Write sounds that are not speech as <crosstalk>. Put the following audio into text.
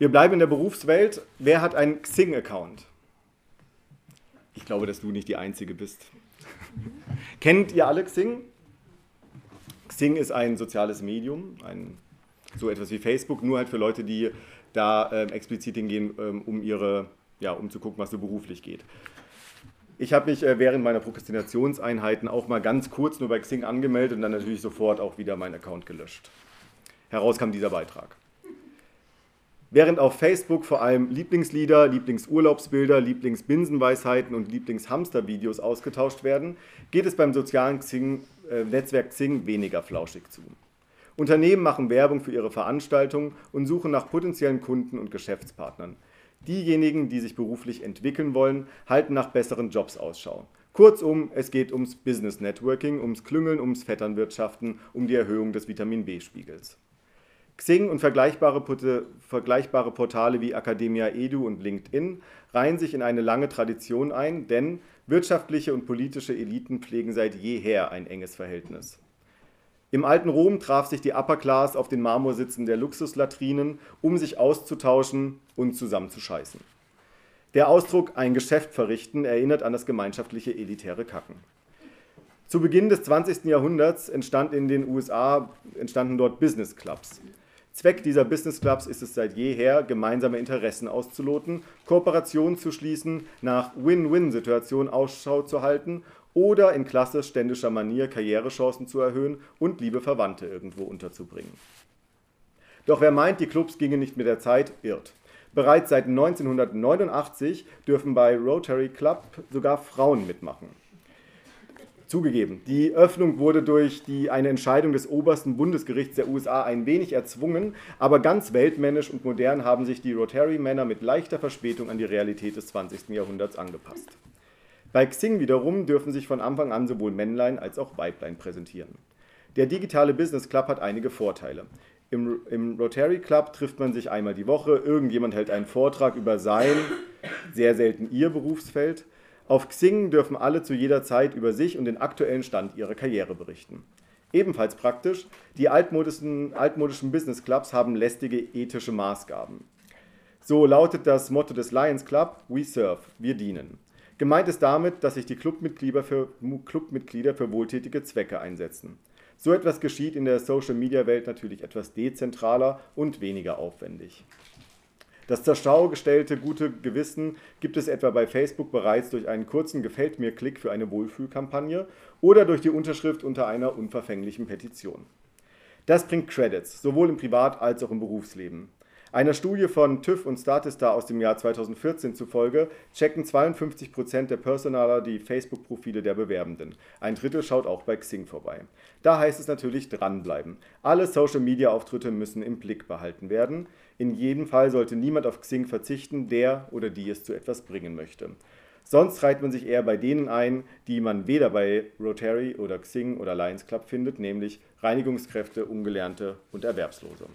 Wir bleiben in der Berufswelt. Wer hat einen Xing-Account? Ich glaube, dass du nicht die Einzige bist. <laughs> Kennt ihr alle Xing? Xing ist ein soziales Medium, ein, so etwas wie Facebook, nur halt für Leute, die da äh, explizit hingehen, ähm, um ihre, ja, um zu gucken, was so beruflich geht. Ich habe mich äh, während meiner Prokrastinationseinheiten auch mal ganz kurz nur bei Xing angemeldet und dann natürlich sofort auch wieder meinen Account gelöscht. Heraus kam dieser Beitrag. Während auf Facebook vor allem Lieblingslieder, Lieblingsurlaubsbilder, Lieblingsbinsenweisheiten und Lieblingshamstervideos ausgetauscht werden, geht es beim sozialen Xing, äh, Netzwerk Xing weniger flauschig zu. Unternehmen machen Werbung für ihre Veranstaltungen und suchen nach potenziellen Kunden und Geschäftspartnern. Diejenigen, die sich beruflich entwickeln wollen, halten nach besseren Jobs Ausschau. Kurzum, es geht ums Business Networking, ums Klüngeln, ums Vetternwirtschaften, um die Erhöhung des Vitamin B-Spiegels. Xing und vergleichbare, vergleichbare, Portale wie Academia Edu und LinkedIn reihen sich in eine lange Tradition ein, denn wirtschaftliche und politische Eliten pflegen seit jeher ein enges Verhältnis. Im alten Rom traf sich die Upper Class auf den Marmorsitzen der Luxuslatrinen, um sich auszutauschen und zusammenzuscheißen. Der Ausdruck ein Geschäft verrichten erinnert an das gemeinschaftliche elitäre Kacken. Zu Beginn des 20. Jahrhunderts entstand in den USA, entstanden dort Business Clubs. Zweck dieser Business Clubs ist es seit jeher, gemeinsame Interessen auszuloten, Kooperationen zu schließen, nach Win-Win-Situationen Ausschau zu halten oder in klassisch ständischer Manier Karrierechancen zu erhöhen und liebe Verwandte irgendwo unterzubringen. Doch wer meint, die Clubs gingen nicht mit der Zeit, irrt. Bereits seit 1989 dürfen bei Rotary Club sogar Frauen mitmachen. Zugegeben, die Öffnung wurde durch die, eine Entscheidung des obersten Bundesgerichts der USA ein wenig erzwungen, aber ganz weltmännisch und modern haben sich die Rotary-Männer mit leichter Verspätung an die Realität des 20. Jahrhunderts angepasst. Bei Xing wiederum dürfen sich von Anfang an sowohl Männlein als auch Weiblein präsentieren. Der digitale Business Club hat einige Vorteile. Im, Im, Rotary Club trifft man sich einmal die Woche, irgendjemand hält einen Vortrag über sein, sehr selten ihr Berufsfeld. Auf Xing dürfen alle zu jeder Zeit über sich und den aktuellen Stand ihrer Karriere berichten. Ebenfalls praktisch, die altmodischen, altmodischen Business Clubs haben lästige ethische Maßgaben. So lautet das Motto des Lions Club, We Serve, wir dienen. Gemeint ist damit, dass sich die Clubmitglieder für, Clubmitglieder für wohltätige Zwecke einsetzen. So etwas geschieht in der Social-Media-Welt natürlich etwas dezentraler und weniger aufwendig. Das zur Schau gestellte gute Gewissen gibt es etwa bei Facebook bereits durch einen kurzen Gefällt mir-Klick für eine Wohlfühlkampagne oder durch die Unterschrift unter einer unverfänglichen Petition. Das bringt Credits, sowohl im Privat- als auch im Berufsleben. Einer Studie von TÜV und Statista aus dem Jahr 2014 zufolge checken 52% der Personaler die Facebook-Profile der Bewerbenden. Ein Drittel schaut auch bei Xing vorbei. Da heißt es natürlich dranbleiben. Alle Social-Media-Auftritte müssen im Blick behalten werden. In jedem Fall sollte niemand auf Xing verzichten, der oder die es zu etwas bringen möchte. Sonst reiht man sich eher bei denen ein, die man weder bei Rotary oder Xing oder Lions Club findet, nämlich Reinigungskräfte, Ungelernte und Erwerbslose.